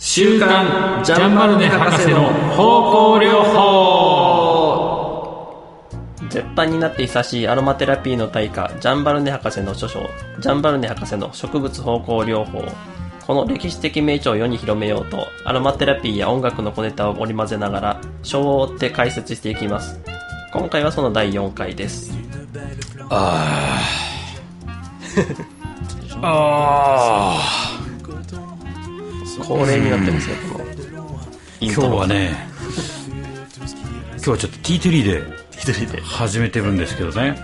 週刊ジャンバルネ博士の方向療法。絶版になって久しいアロマテラピーの大家ジャンバルネ博士の著書ジャンバルネ博士の植物方向療法。この歴史的名著を世に広めようとアロマテラピーや音楽の小ネタを織り交ぜながら章を追って解説していきます。今回はその第4回です。あああ恒例になってますねこの今日はね今日はちょっとティートリーで一人で始めてるんですけどね。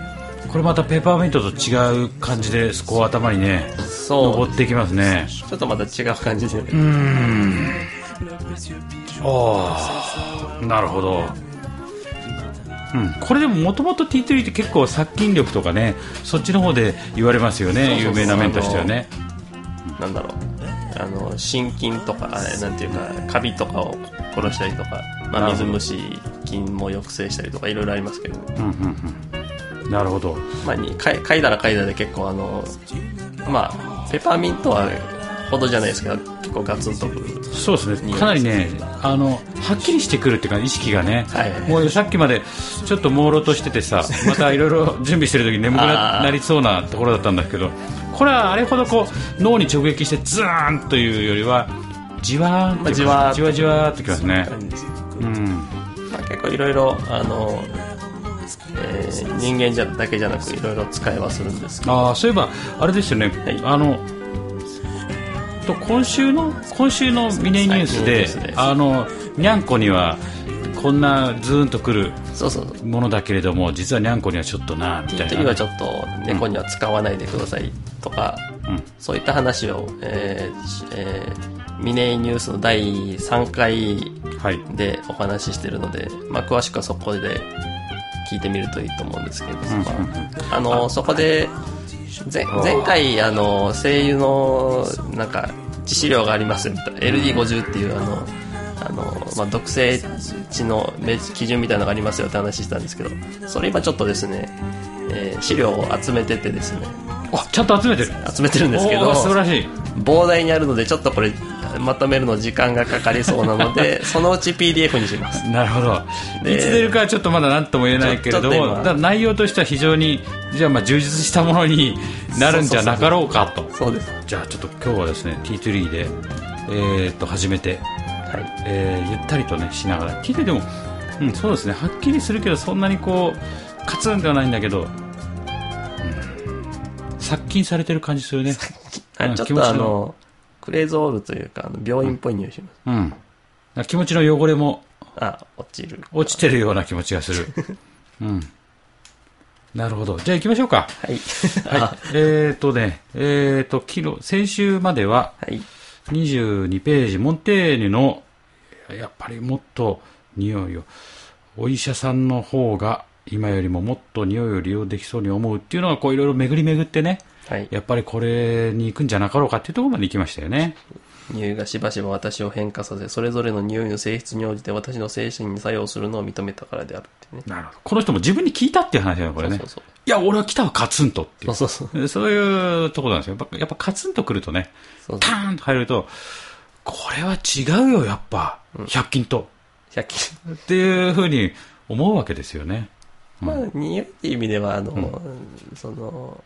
これまたペーパーミントと違う感じでこう頭にねそう。登ってきますね。ちょっとまた違う感じで、うーん。ああなるほど。うん、これでももともとティートリーって結構殺菌力とかねそっちの方で言われますよね。有名な面としてはね。なんだろうあの心筋とかなんていうかカビとかを殺したりとか、まあ、水虫菌も抑制したりとかいろいろありますけど、うんうんうん。なるほど。まあ、にかい嗅いだら嗅いだで結構あのまあペパーミントはほどじゃないですけど結構ガツンとくるそうですね。かなりねあのはっきりしてくるっていうか意識がね、はいもうさっきまでちょっと朦朧としててさまたいろいろ準備してる時に眠くなりそうなところだったんだけどこれはあれほどこう脳に直撃してズーンというよりはじわーじわじわじわーっときますね。うん。まあ、結構いろいろあの、えー人間じゃだけじゃなくいろいろ使いはするんですけど。ああそういえばあれですよね、い。あのと今週の今週のミネニュースであのにゃんこにはこんなズーンとくるものだけれども実はにゃんこにはちょっとなみたいなートリーはちょっと猫には使わないでくださいとか、うん。そういった話を、えーしえーミネニュースの第3回はい。でお話ししてるので、まあ、詳しくはそこで聞いてみるといいと思うんですけど、まあ、あのそこで前前回あの声優のなんか致死量がありますみたいな LD50 っていうあのあの、まあ、毒性値のめ基準みたいなのがありますよって話したんですけどそれ今ちょっとですね、えー資料を集めててですね。あちゃんと集めてる。集めてるんですけど素晴らしい。膨大にあるのでちょっとこれまとめるの時間がかかりそうなので そのうち PDF にします。なるほど。でいつ出るかはちょっとまだ何とも言えないけれども内容としては非常にじゃあまあ充実したものになるんじゃなかろうかと。そうです。じゃあちょっと今日はですね T3 でえー、っと始めてはいえーゆったりとねしながら。聞いてても、うん、そうですね。はっきりするけどそんなにこうカツンではないんだけど、うん、殺菌されてる感じするね。うんはいちょっとあのクレーゾールというか病院っぽい匂いします、うん。気持ちの汚れもあ落ちる。落ちてるような気持ちがする。うん。なるほど。じゃあ行きましょうか。はい。はい。えー、っとねえー、っと昨日先週までははい。22ページモンテーニュのやっぱりもっと匂いをお医者さんの方が今よりももっと匂いを利用できそうに思うっていうのがこういろいろ巡り巡ってね。はい。やっぱりこれに行くんじゃなかろうかっていうところまで行きましたよね。匂いがしばしば私を変化させそれぞれの匂いの性質に応じて私の精神に作用するのを認めたからであるってね。なるほど。この人も自分に聞いたっていう話だよこれね。そうそういや俺は来たわカツンとっていう。そうそうそう。そういうところなんですよ。やっぱやっぱカツンとくるとねそうパーンと入るとこれは違うよやっぱ。100均と、100均。っていうふうに思うわけですよね。まあ匂いっていう意味ではあの、その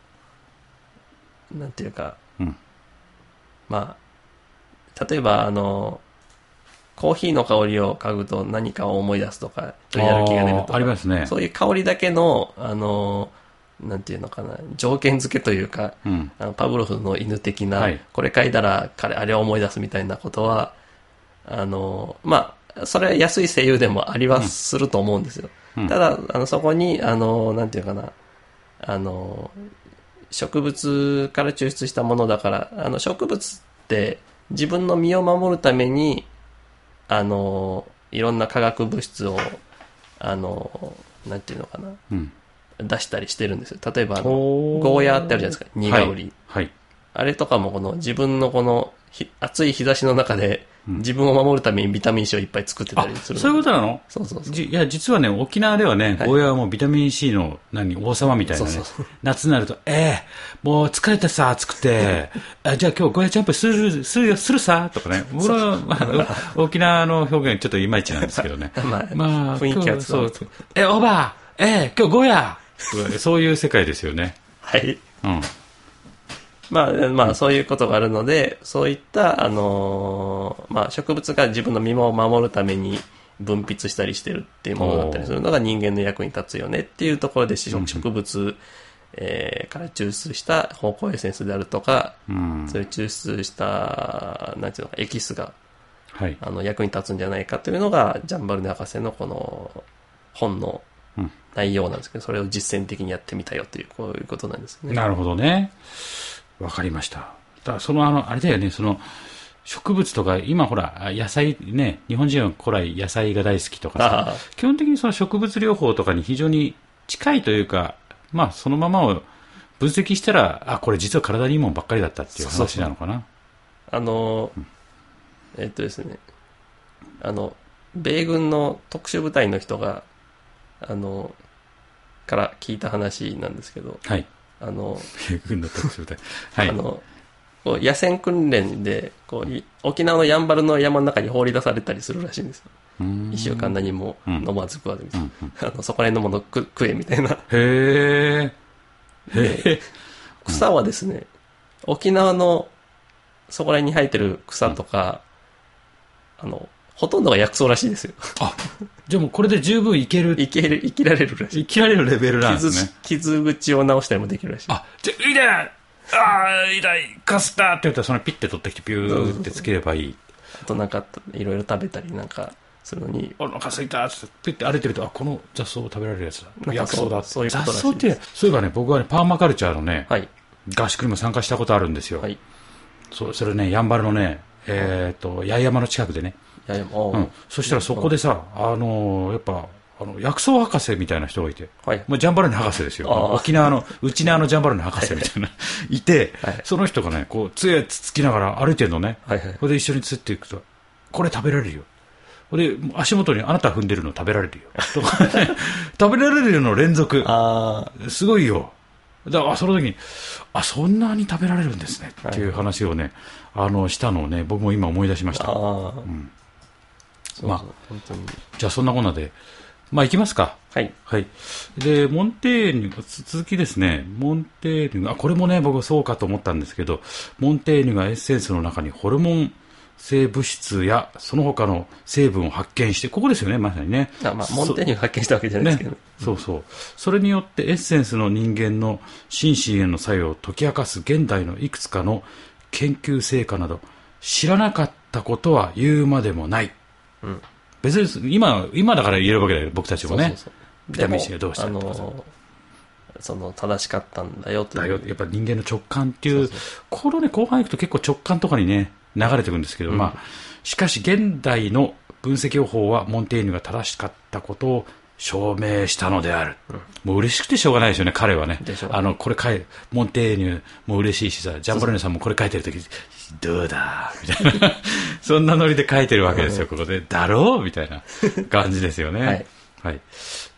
なんていうか、うん。まあ例えばあのコーヒーの香りを嗅ぐと何かを思い出すとかやる気が出るとかありますね。そういう香りだけのあのなんていうのかな条件付けというか、うん。あのパブロフの犬的な、はい。これ嗅いだら彼あれを思い出すみたいなことはあのまあそれは安い声優でもありはすると思うんですよ、うん。ただあのそこにあのなんていうかなあの植物から抽出したものだからあの植物って自分の身を守るためにあのいろんな化学物質をあのなんていうのかなうん出したりしてるんですよ。例えばゴーヤーってあるじゃないですか。苦織り、はい、はいあれとかもこの自分のこのひ暑い日差しの中で自分を守るためにビタミン C をいっぱい作ってたありする。そういうことなの？そうそうそう。じいや、実はね、沖縄ではね、ゴーヤはもうビタミン C の、何、王様みたいなね夏になると、ええもう疲れてさ、暑くて、あじゃあ今日ゴーヤジャンプする、するよ、するさ、とかね。僕は、まあ、沖縄の表現ちょっといまいちなんですけどね。まあまあ、雰囲気はそう。え、おばあ、ええ今日ゴーヤそういう世界ですよね。はい。うん。まあ、まあ、そういうことがあるので、そういった、あのーまあ、植物が自分の身を守るために分泌したりしてるっていうものだったりするのが人間の役に立つよねっていうところで、植植物、えーから抽出した芳香エッセンスであるとか、うん。そういう抽出した、なんていうのか、エキスが、はい。あの、役に立つんじゃないかというのが、ジャンバルネ博士のこの本のうん内容なんですけど、それを実践的にやってみたよという、こういうことなんですね。なるほどね。わかりました。だからそのあの、あれだよね、その、植物とか、今ほら、野菜ね、日本人は古来野菜が大好きとかさああ、基本的にその植物療法とかに非常に近いというか、まあそのままを分析したら、あ、これ実は体にいいもんばっかりだったっていうそうそうそう話なのかな。あの、えっとですね、あの、米軍の特殊部隊の人が、あの、から聞いた話なんですけど、はい。あの、軍の特殊部隊。はい。あの、こう野戦訓練でこうい沖縄のやんばるの山の中に放り出されたりするらしいんですよ。一週間何もうん飲まず食わずみたいな。うん あのそこら辺のもの食食えみたいな。へえ。草はですね、沖縄のそこら辺に生えてる草とか、あの、ほとんどが薬草らしいですよ。あ、じゃあもうこれで十分いける、生きる、生きられるらしい。生きられるレベルなんです傷ね。傷口を治したりもできるらしい。あ、じゃあ、痛いああ、痛い、かすったって言ったら、そのピッて取ってきて、ピューってつければいい。あとなんか、いろいろ食べたりなんかするのに、お腹すいたって、ピッて歩いてると、あ、この雑草を食べられるやつだ。薬草だそういうこと雑草って、そういえばね、僕はね、パーマカルチャーのね、はい。合宿にも参加したことあるんですよ。はい。いそう、それね、やんばるのね、えっ、と、八重山の近くでね。やいや、もう、うん。そしたらそこでさ、あのーやっぱ、あの、薬草博士みたいな人がいて、はい。まあ、ジャンバルネ博士ですよ。沖縄の、内縄のジャンバルネ博士みたいな、いて、はいその人がね、こう、杖つつきながら歩いてるのね。はいはい。これで一緒に釣っていくと、これ食べられるよ。これで、足元にあなた踏んでるの食べられるよ。とかね、食べられるの連続。あすごいよ。だから、その時に、あ、そんなに食べられるんですね。っていう話をね、あの、したのをね、僕も今思い出しましあ、た。ああ、んそうまあ本当に。じゃあ、そんなこんなで、まあ、行きますか。はい。はい。で、モンテーニュ、つ続きですね。モンテーニュ、あ、これもね、僕そうかと思ったんですけど、モンテーニュがエッセンスの中にホルモン性物質やその他の成分を発見して、ここですよね、まさにね。あまあ、モンテーニュが発見したわけじゃないですけど、ね、そうそう。それによってエッセンスの人間の心身への作用を解き明かす現代のいくつかの研究成果など、知らなかったことは言うまでもない。うん別に今、今だから言えるわけだよ、僕たちもね。ビタミン C がどうしたの、その、正しかったんだよ。だよ、やっぱ人間の直感っていう、このね、後半行くと結構直感とかにね、流れてくるんですけど、うんまあ、しかし現代の分析方法はモンテーニュが正しかったことを証明したのである。もう嬉しくてしょうがないですよね、彼はねあの、これ書い、モンテーニュも嬉しいしさ、ジャンボレネさんもこれ書いてるとき、どうだ？みたいな。そんなノリで書いてるわけですよ、ここで。だろう？みたいな感じですよね。はいはい。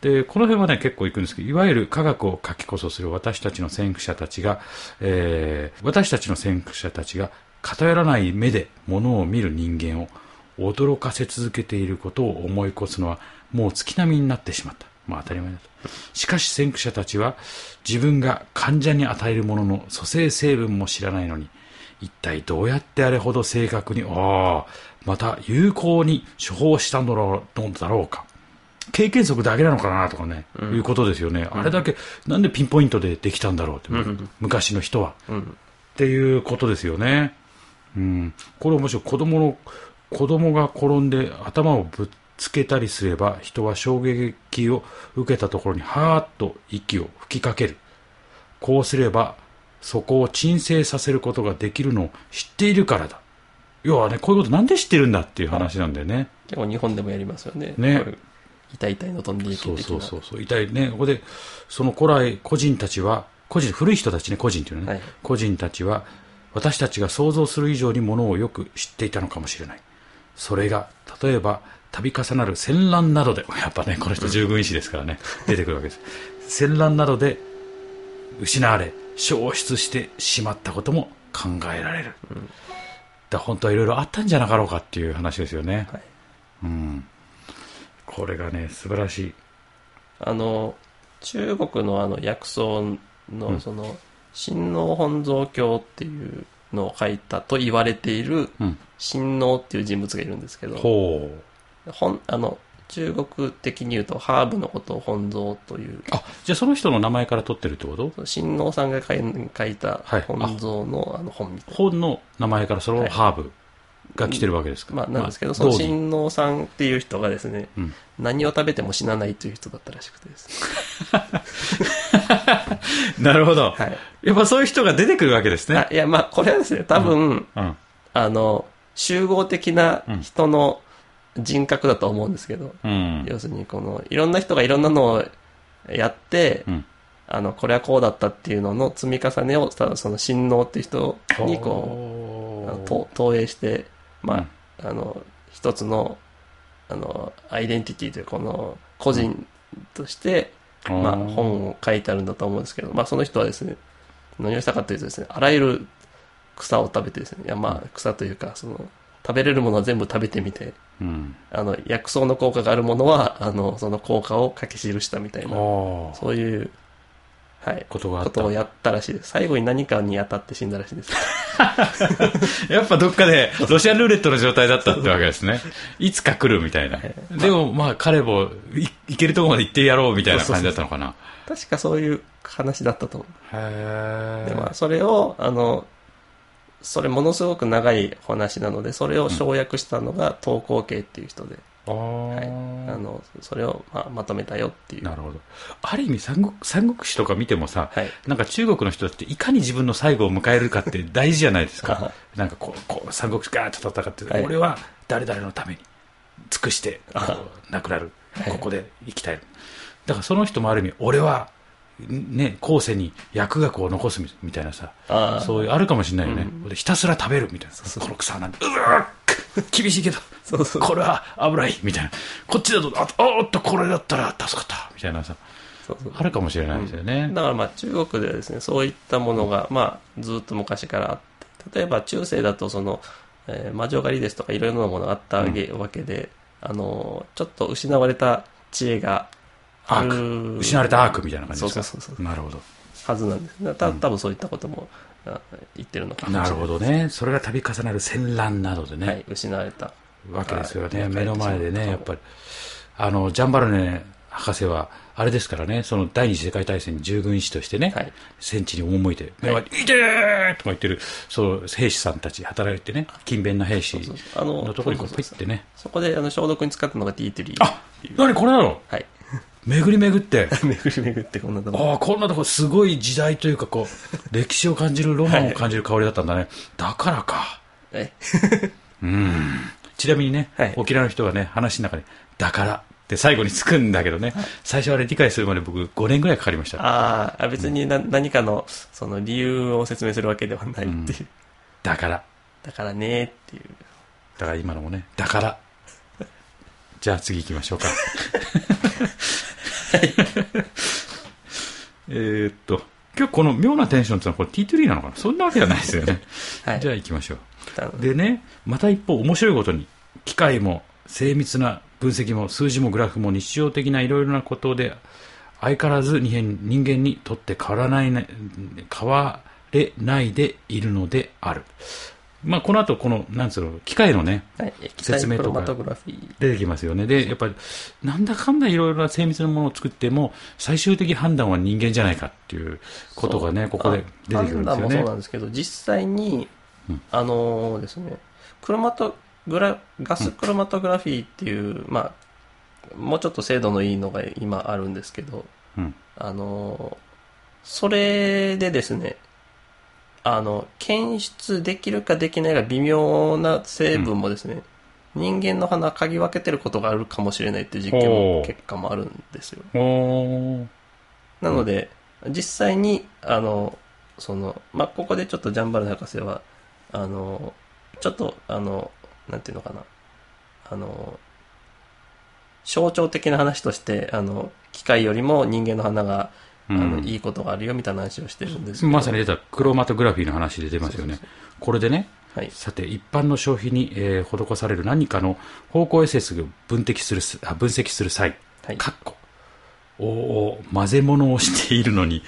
で、この辺はね、結構いくんですけど、いわゆる科学を書きこそする私たちの先駆者たちが、えー、私たちの先駆者たちが偏らない目で物を見る人間を驚かせ続けていることを思い越すのは、もう月並みになってしまった。まあ当たり前だと。しかし先駆者たちは、自分が患者に与えるものの組成成分も知らないのに、一体どうやってあれほど正確に、ああ、また有効に処方したのだろうか。経験則だけなのかなとかね、いうことですよね。あれだけ、なんでピンポイントでできたんだろうって、うん昔の人は。うん。っていうことですよね。うん。これ面白い。子供の、子供が転んで頭をぶつけたりすれば、人は衝撃を受けたところに、はーっと息を吹きかける。こうすれば、そこを鎮静させることができるのを知っているからだ。要はね、こういうことなんで知ってるんだっていう話なんだよね。結構日本でもやりますよね。ね痛い痛いの飛んでいけそう。そうそうそう。痛いね。ここで、その古来、個人たちは、個人、古い人たちね、個人っていうのはね、はい個人たちは、私たちが想像する以上にものをよく知っていたのかもしれない。それが、例えば、度重なる戦乱などで、やっぱね、この人従軍医師ですからね、出てくるわけです。戦乱などで失われ、消失してしまったことも考えられる。だ本当はいろいろあったんじゃなかろうかっていう話ですよね。はいうん。これがね、素晴らしい。あの、中国のあの薬草うんのその、親王本草経っていうのを書いたと言われているうん。親王っていう人物がいるんですけど、ほう。本、あの、中国的に言うとハーブのことを本草という、あ、じゃあその人の名前から取ってるってこと？親王さんが書いたはい本草のあの本みたいな。本の名前からそのはいハーブが来てるわけですか、まあ、なんですけど、その道義親王さんっていう人がですね、うん何を食べても死なないという人だったらしくてですね。なるほど。はい。やっぱそういう人が出てくるわけですねあ。いや、まあ、これはですね、多分、うん。あの、集合的な人の人格だと思うんですけど、うん。要するに、この、いろんな人がいろんなのをやって、うん。あの、これはこうだったっていうのの積み重ねを、ただその親王っていう人にこう、投影して、まあ、あの、一つの、あの、アイデンティティというこの、個人として、うまあ、うん本を書いてあるんだと思うんですけど、まあ、その人はですね、何をしたかというとですね、あらゆる草を食べてですね、いや、まあ、草というか、その、食べれるものは全部食べてみて、うん。あの、薬草の効果があるものは、あの、その効果を書き記したみたいな。そういう、はい、ことことをやったらしいです。最後に何かに当たって死んだらしいです。やっぱどっかでロシアンルーレットの状態だったってわけですね。いつか来るみたいな。でもまあ彼もい行けるところまで行ってやろうみたいな感じだったのかな。確かそういう話だったと思う。へで、まあ、それを、あの、それものすごく長い話なので、それを省略したのが東光系っていう人で、あはい。ーあの、それを、まあ、まとめたよっていう。なるほど。ある意味三国、三国志とか見てもさ、はい。なんか中国の人っていかに自分の最後を迎えるかって大事じゃないですはか。なんかこう、こう三国志ガーッと戦って、はい俺は誰々のために尽くして、こあう亡くなる。はいここで生きたい。だからその人もある意味、俺は、ね、後世に薬学を残すみみたいなさ、ああ、そういう、あるかもしれないよね。でひたすら食べるみたいな。この草なんて、うわー厳しいけど、そうそう。これは危ないみたいな。こっちだと、あおーっと、これだったら助かったみたいなさ、そうそう。あるかもしれないですよね。だからまあ中国ではですね、そういったものが、まあずっと昔からあって、例えば中世だとその、えー魔女狩りですとかいろいろなものがあったわけ,、わけで、あのー、ちょっと失われた知恵があアーる。ク。失われたアークみたいな感じですか？そうそうそうなるほど。はずなんです。だた多分そういったことも、あ言ってるのかもしれな。ないるほどね。それが度重なる戦乱などでね、はい、失われた。わけですよね。はい目の前でね、やっぱり。り。あの、ジャンバルネ博士は、あれですからね、その第二次世界大戦に従軍医師としてね、はい戦地に赴いて、目の前に、いてーとか言ってる、そう、兵士さんたち、働いてね、勤勉な兵士ののところにこう、ピッてね。そこであの消毒に使ったのがティートリー。あ何これなの？はい。巡り巡って。巡り巡ってこんなとこ。ああ、こんなとこすごい時代というか、こう、歴史を感じる、ロマンを感じる香りだったんだね。だからか。え うん。ちなみにね、はい沖縄の人がね、話の中で、だからって最後につくんだけどね、最初あれ理解するまで僕5年ぐらいかかりました。ああ、別にな何かの、その理由を説明するわけではないっていう。だから。だだからねっていう。から今のもね、だから。じゃあ次行きましょうか。えーっと、今日この妙なテンションってのはこれ T3 なのかな？そんなわけじゃないですよね。はい。じゃあ行きましょう。でね、また一方面白いことに、機械も精密な分析も数字もグラフも日常的ないろいろなことで、相変わらず人間にとって変わらないな、変われないでいるのである。まあ、この後、この、なんつうの、機械のね、はい、液説明とか。出てきますよね。で、やっぱり、なんだかんだいろいろな精密なものを作っても、最終的判断は人間じゃないかっていうことがね、ここで出てくるんですよね判断もそうな。んですけど、実際に、うんあのーですね、クロマトグラ、ガスクロマトグラフィーっていう、まあ、もうちょっと精度のいいのが今あるんですけど、うん。あのーそれでですね、あの、検出できるかできないが微妙な成分もですね、人間の鼻嗅ぎ分けてることがあるかもしれないっていう実験も結果もあるんですよ。なので、実際に、あの、その、まあ、ここでちょっとジャンバル博士は、あの、ちょっと、あの、なんていうのかな、あの、象徴的な話として、あの、機械よりも人間の鼻が、あの、うんいいことがあるよみたいな話をしてるんです。まさに出たクロマトグラフィーの話で出ますよね。これでね、はい。さて、一般の消費に、えー施される何かの方向 SS を分析するすあ分析する際、はいかっこ、おお混ぜ物をしているのに、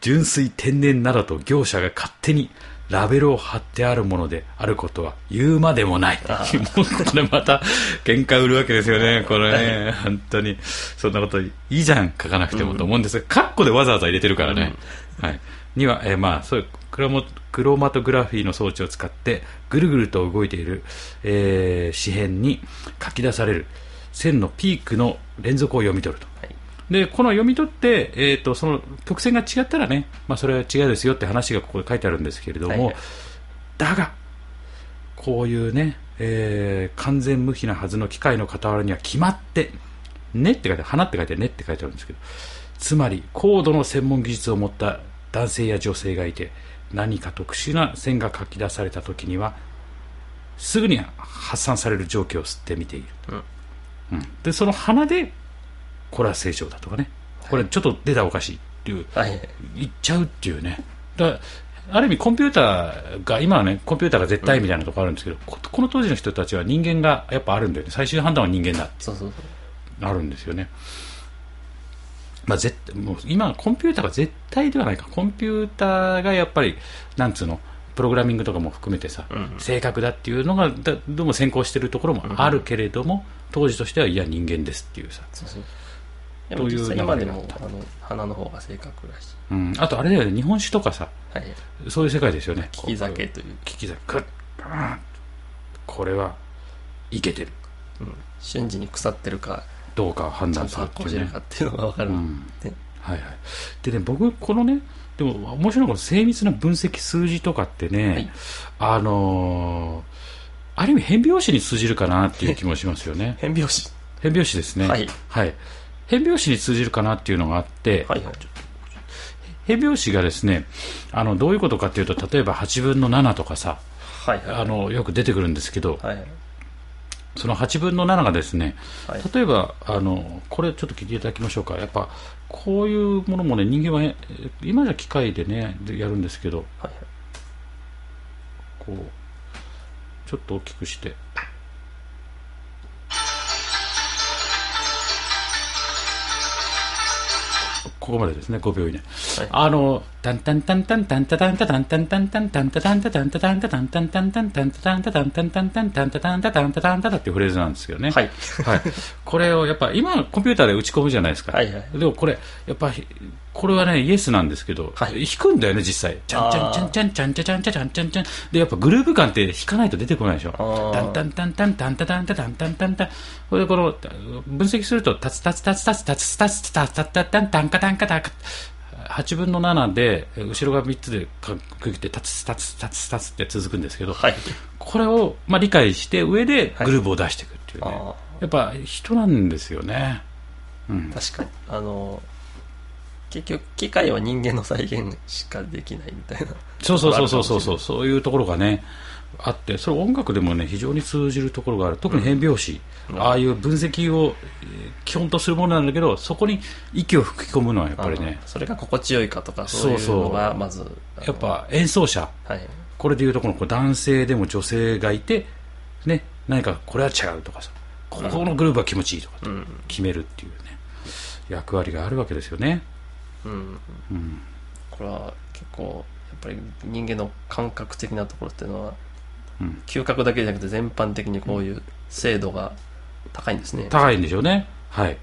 純粋天然などと業者が勝手にラベルを貼ってあるものであることは言うまでもない。もうこれまた喧嘩売るわけですよね、これね。本当に。そんなこといいじゃん、書かなくてもと思うんですが、カッコでわざわざ入れてるからね。はい。には、えーまあ、そういうクロモクロマトグラフィーの装置を使って、ぐるぐると動いている、えー紙片に書き出される線のピークの連続を読み取ると。はい。で、この読み取って、えっ、と、その曲線が違ったらね、まあ、それは違うですよって話がここで書いてあるんですけれども、はいはい。だが、こういうね、えー完全無比なはずの機械の傍らには決まって、ねって書いて花って書いてねって書いてあるんですけど、つまり、高度の専門技術を持った男性や女性がいて、何か特殊な線が書き出された時には、すぐに発散される蒸気を吸ってみている。うん。うん。で、その花で、これは正常だとかね、これちょっと出たらおかしいっていう、はい。言っちゃうっていうね。だある意味コンピューターが、今はね、コンピューターが絶対みたいなところあるんですけど、ここの当時の人たちは人間がやっぱあるんだよね。最終判断は人間だって。あるんですよね。まあ、絶もう今、コンピューターが絶対ではないか。コンピューターがやっぱり、なんつうの、プログラミングとかも含めてさ、うん正確だっていうのがだどうも先行してるところもあるけれども、当時としてはいや人間ですっていうさ、そうそう。でも実際今でもあの、花の方が正確らしい。うん、あとあれだよね。日本酒とかさはい。そういう世界ですよね。利き酒という。聞き酒。これはいけてる。うん。瞬時に腐ってるか、どうかを判ちゃん断と発酵してるかっていうのがわかる。うん。ではいはい。でね僕このねでも面白いのが精密な分析数字とかってね、はい。あのーある意味変拍子に通じるかなっていう気もしますよね。変拍子。変拍子ですね。はい。はい、変拍子に通じるかなっていうのがあって、はいはい。変拍子がですねあのどういうことかっていうと例えば8分の7とかさはいはい。あのよく出てくるんですけど、はい。その8分の7がですね、はい例えばあのこれちょっと聞いていただきましょうかやっぱこういうものもね人間はえ今じゃ機械でねでやるんですけどはいこうちょっと大きくしてここまでですね5秒以内はいあのタンタンタンタンタンタタンタタンタンタンタンタンタタンタタンタタンタタンタンタンタンタンタタンタタンタンタンタンタンタタンタタンタタンタタっていうフレーズなんですけどねはい。はい、これをやっぱ今コンピューターで打ち込むじゃないですか、はいはいでもこれやっぱこれはねイエスなんですけど、はい弾くんだよね実際チャンチャンチャンチャンチャンチャンチャンチャンチャンチャンでやっぱグルーヴ感って弾かないと出てこないでしょあータンタンタンタンタンタタンタタンタンタンタンこれでこの分析するとタツタツタツタツタツタツタツタタタンタンカタンカタンカ8分の7で後ろが3つで区切ってタツタツタツタツって続くんですけど、はい。これを、まあ、理解して上でグルーブを出していくっていうね、あやっぱ人なんですよね。うん。確かに。あの、結局、機械は人間の再現しかできないみたいな。そうそうそうそうそうそう、そういうところがね、あって、それ音楽でもね、非常に通じるところがある。特に変拍子。うんああいう分析をえー基本とするものなんだけど、そこに息を吹き込むのはやっぱりねそれが心地よいかとか、そういうのが、まず、やっ、ぱ演奏者、はい。これでいうとこの男性でも女性がいて、ね、何かこれは違うとかさ、ここのグループは気持ちいいとか。決めるっていうね、役割があるわけですよね。うん。うん。これは結構、やっぱり人間の感覚的なところっていうのは、うん嗅覚だけじゃなくて全般的にこういう精度が高いんですね。高いんでしょうね。はい。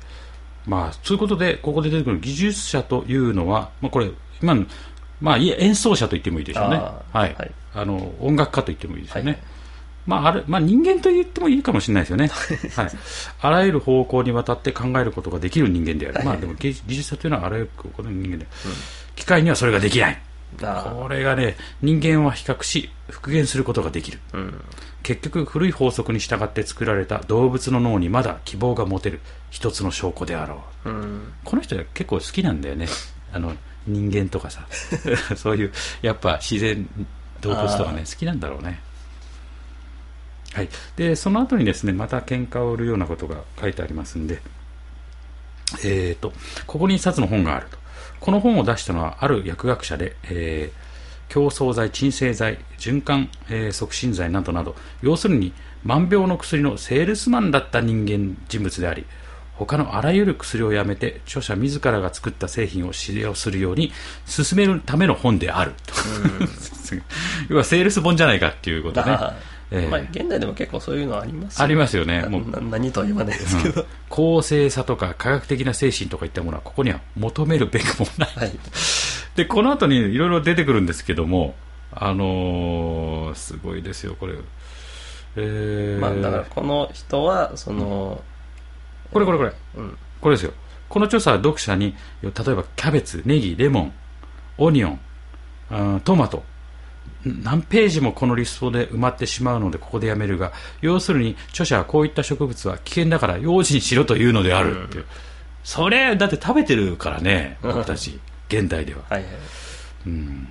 まあ、そういうことで、ここで出てくる技術者というのは、まあ、これ、今の、まあ、いえ演奏者と言ってもいいでしょうね。あはい。ーはいあの、音楽家と言ってもいいですよね。はいまあ、あれ、まあ、人間と言ってもいいかもしれないですよね。はい。あらゆる方向にわたって考えることができる人間である。まあ、でも技技術者というのはあらゆる方向の人間で、機械にはそれができない。あこれがね、人間は比較し、復元することができる。ーうん。結局古い法則に従って作られた動物の脳にまだ希望が持てる一つの証拠であろううん。この人は結構好きなんだよねあの人間とかさ そういうやっぱ自然動物とかね好きなんだろうねはい、でその後にですねまた喧嘩を売るようなことが書いてありますんで、えーと、ここに一冊の本があると。この本を出したのはある薬学者で、えー、競争剤、鎮静剤、循環、えー、促進剤などなど要するに万病の薬のセールスマンだった人間人物であり他のあらゆる薬をやめて著者自らが作った製品を使用するように進めるための本であると、要はセールス本じゃないかっていうことね。えー、まあ、現代でも結構そういうのありますありますよね。もう。何とは言わないですけど、うん、公正さとか科学的な精神とかいったものはここには求めるべくもない。はい、で、この後にいろいろ出てくるんですけども、あのー、すごいですよ、これ。えー、まあ、だからこの人は、その、うん、これこれこれ、うん、これですよ。この調査は読者に、例えばキャベツ、ネギ、レモン、オニオン、トマト、何ページもこのリストで埋まってしまうのでここでやめるが要するに著者はこういった植物は危険だから用心しろというのであるっていう、うん、それだって食べてるからね僕たち現代では、はいはい、うん。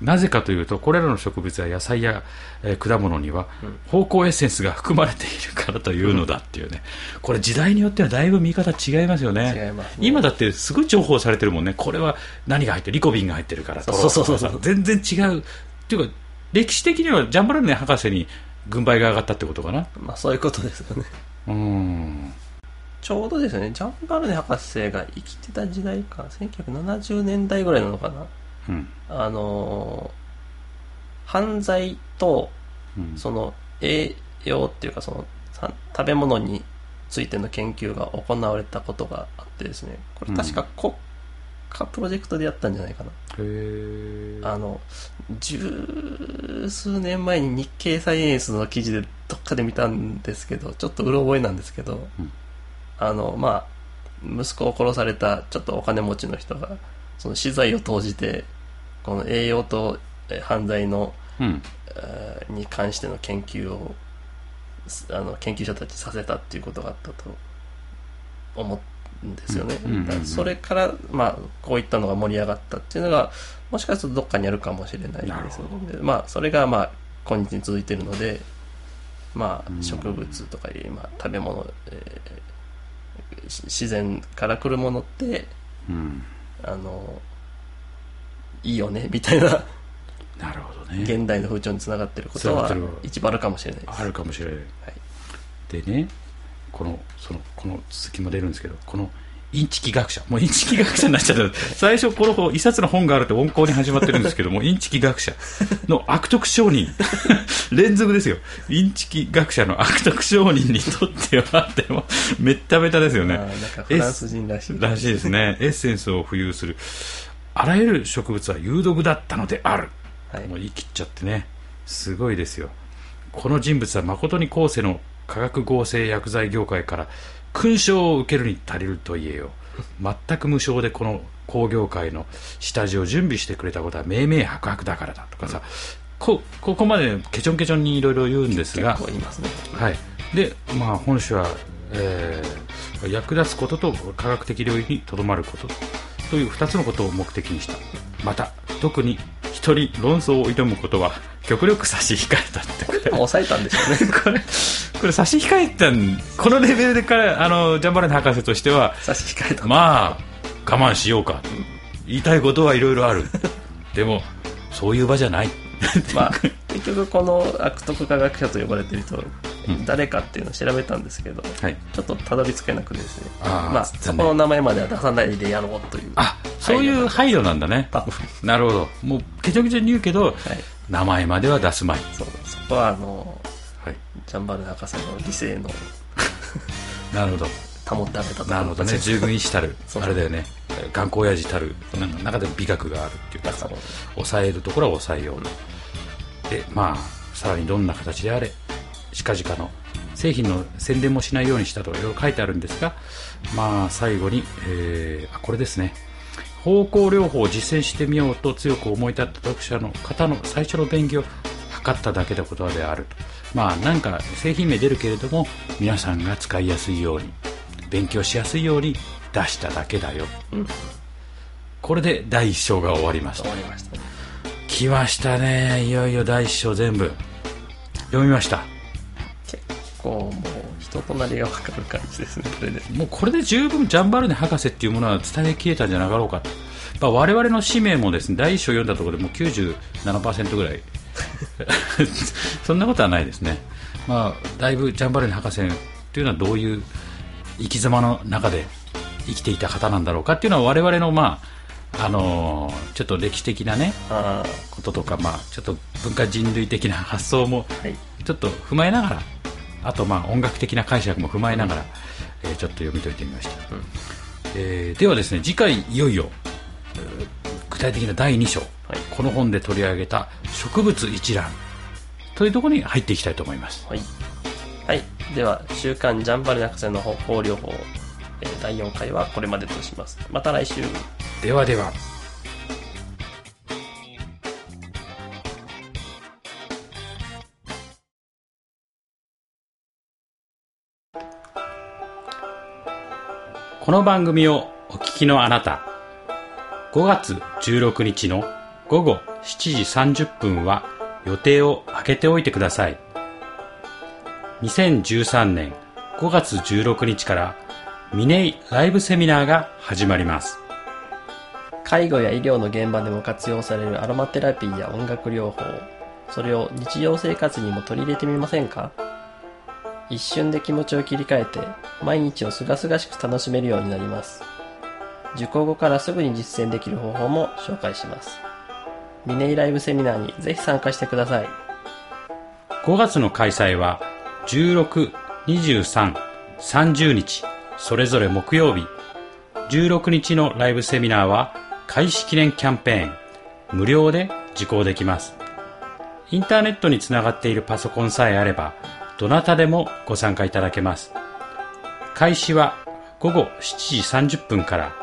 なぜかというとこれらの植物や野菜や、えー、果物には芳香エッセンスが含まれているからというのだっていうね、これ時代によってはだいぶ見方違いますよね、ね、今だってすごい重宝されてるもんね。これは何が入ってる？リコビンが入ってるからとか全然違うっていうか、歴史的にはジャンバルネ博士に軍配が上がったってことかな？まあそういうことですよね。うん。ちょうどですね、ジャンバルネ博士が生きてた時代か、1970年代ぐらいなのかな。うん、あのー、犯罪と、その栄養っていうかその食べ物についての研究が行われたことがあってですね、これ確か国家プロジェクトでやったんじゃないかな。あの、十数年前に日経サイエンスの記事でどっかで見たんですけど、ちょっとうろ覚えなんですけど、うん、あの、まあ、息子を殺されたちょっとお金持ちの人が、その資材を投じて、この栄養と犯罪の、うん、に関しての研究を、あの、研究者たちさせたっていうことがあったと思って、んですよね、それから、まあ、こういったのが盛り上がったっていうのがもしかするとどっかにあるかもしれない。ですよねまあ、それが、まあ、今日に続いているので、まあ、植物とかまあ、食べ物、えー、自然から来るものって、うん、あのいいよねみたいな。なるほどね。現代の風潮につながっていることは一番あるかもしれないです。あるかもしれない、はい、でねこのそのこの続きも出るんですけどこのインチキ学者。もうインチキ学者になっちゃった。最初この一冊の本があると温厚に始まってるんですけど もインチキ学者の悪徳商人。連続ですよ。インチキ学者の悪徳商人にとってはでもめっためたですよね。フランス人らしい。らしいですね。エッセンスを浮遊する。あらゆる植物は有毒だったのである、はい、もう言い切っちゃってね。すごいですよ。この人物は誠に後世の化学合成薬剤業界から勲章を受けるに足りると言えよ。全く無償でこの工業界の下地を準備してくれたことは明々白々だからだとかさ、こここまでケチョンケチョンにいろいろ言うんですが、ね、はい。でまあ、本書は、えー、役立つことと科学的領域にとどまることという2つのことを目的にした。また特に一人論争を挑むことは極力差し控えたって。これでも抑えたんですよね。これこれ差し控えたんこのレベルでからあのジャンバラン博士としては差し控えた。まあ我慢しようか言いたいことはいろいろある。でもそういう場じゃない。まあ結局この悪徳科学者と呼ばれてる人誰かっていうのを調べたんですけど、はい、ちょっとたどり着けなくてですね。あ、まあ、そこの名前までは出さないでやろうという。あそういう配慮なんだね。なるほど。もうケチョケチョに言うけど、はい、名前までは出すまい。そうそこはあの、はい、ジャンバル博士の理性の なるほど。保ってあげたとなるほどね。従軍医師たる。あれだよね。頑固親父たる。中でも美学があるっていうか抑えるところは抑えようでまあさらにどんな形であれ近々の製品の宣伝もしないようにしたといろいろ書いてあるんですが、まあ、最後に、えー、これですね。方向療法を実践してみようと強く思い立った読者の方の最初の勉強を図っただけのことである。とまあなんか製品名出るけれども皆さんが使いやすいように勉強しやすいように出しただけだよ、うん、これで第1章が終わりました。終わりました、ね、来ましたね。いよいよ第1章全部。読みました。構もう人となりがわかる感じですねこれで。もうこれで十分ジャンバルネ博士っていうものは伝えきれたんじゃなかろうかと、まあ、我々の使命もですね第一章読んだところでもう97%ぐらい そんなことはないですね、まあ、だいぶジャンバルネ博士というのはどういう生き様の中で生きていた方なんだろうかっていうのは我々のまああのーちょっと歴史的なねあこととか、まあ、ちょっと文化人類的な発想もちょっと踏まえながらあとまあ音楽的な解釈も踏まえながら、えーちょっと読み解いてみました、うん。えーではですね次回いよいよえー具体的な第2章、はいこの本で取り上げた植物一覧というところに入っていきたいと思いますはい。はい。では、週刊ジャンバル博士の方法療法、えー第4回はこれまでとします。また来週。ではではこの番組をお聞きのあなた5月16日の午後7時30分は予定を空けておいてください。2013年5月16日からミネイライブセミナーが始まります。介護や医療の現場でも活用されるアロマテラピーや音楽療法、それを日常生活にも取り入れてみませんか？一瞬で気持ちを切り替えて、毎日をすがすがしく楽しめるようになります。受講後からすぐに実践できる方法も紹介します。ミネイライブセミナーにぜひ参加してください。5月の開催は16、23、30日それぞれ木曜日。16日のライブセミナーは開始記念キャンペーン。無料で受講できます。インターネットにつながっているパソコンさえあればどなたでもご参加いただけます。開始は午後7時30分から。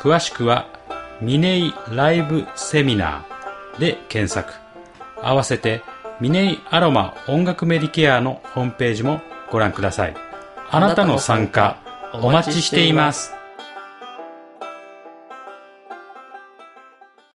詳しくはミネイライブセミナーで検索。合わせてミネイアロマ音楽メディケアのホームページもご覧ください。あなたの参加お待ちしています。